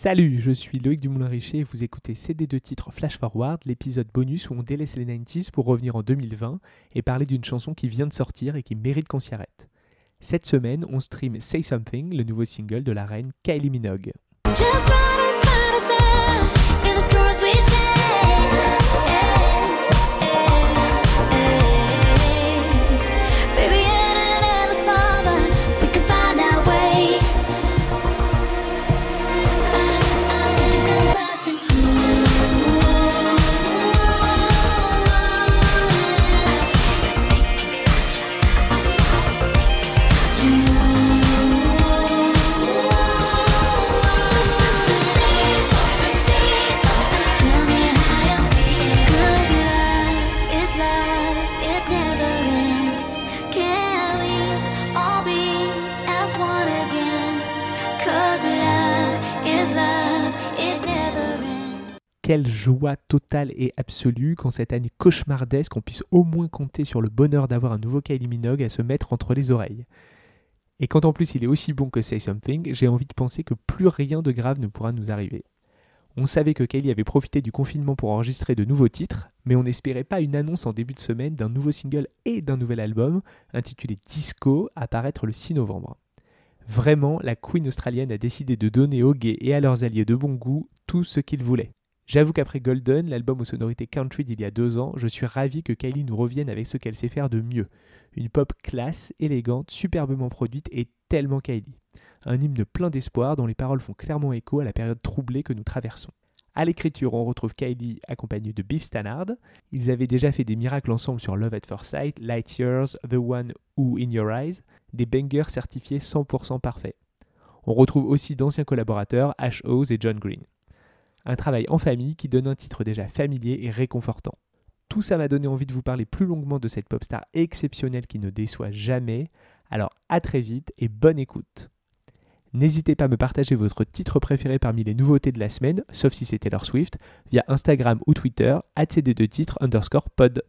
Salut, je suis Loïc Dumoulin-Richer et vous écoutez CD2 titres Flash Forward, l'épisode bonus où on délaisse les 90s pour revenir en 2020 et parler d'une chanson qui vient de sortir et qui mérite qu'on s'y arrête. Cette semaine, on stream Say Something, le nouveau single de la reine Kylie Minogue. Quelle joie totale et absolue quand cette année cauchemardesque on puisse au moins compter sur le bonheur d'avoir un nouveau Kylie Minogue à se mettre entre les oreilles. Et quand en plus il est aussi bon que Say Something, j'ai envie de penser que plus rien de grave ne pourra nous arriver. On savait que Kylie avait profité du confinement pour enregistrer de nouveaux titres, mais on n'espérait pas une annonce en début de semaine d'un nouveau single et d'un nouvel album, intitulé Disco, apparaître le 6 novembre. Vraiment, la Queen australienne a décidé de donner aux gays et à leurs alliés de bon goût tout ce qu'ils voulaient. J'avoue qu'après Golden, l'album aux sonorités country d'il y a deux ans, je suis ravi que Kylie nous revienne avec ce qu'elle sait faire de mieux. Une pop classe, élégante, superbement produite et tellement Kylie. Un hymne plein d'espoir dont les paroles font clairement écho à la période troublée que nous traversons. À l'écriture, on retrouve Kylie accompagnée de Beef Stannard. Ils avaient déjà fait des miracles ensemble sur Love at First Sight, Light Years, The One Who In Your Eyes, des bangers certifiés 100% parfaits. On retrouve aussi d'anciens collaborateurs, Ash Oz et John Green. Un travail en famille qui donne un titre déjà familier et réconfortant. Tout ça m'a donné envie de vous parler plus longuement de cette pop star exceptionnelle qui ne déçoit jamais. Alors à très vite et bonne écoute. N'hésitez pas à me partager votre titre préféré parmi les nouveautés de la semaine, sauf si c'est Taylor Swift, via Instagram ou Twitter, cd2titres underscore pod.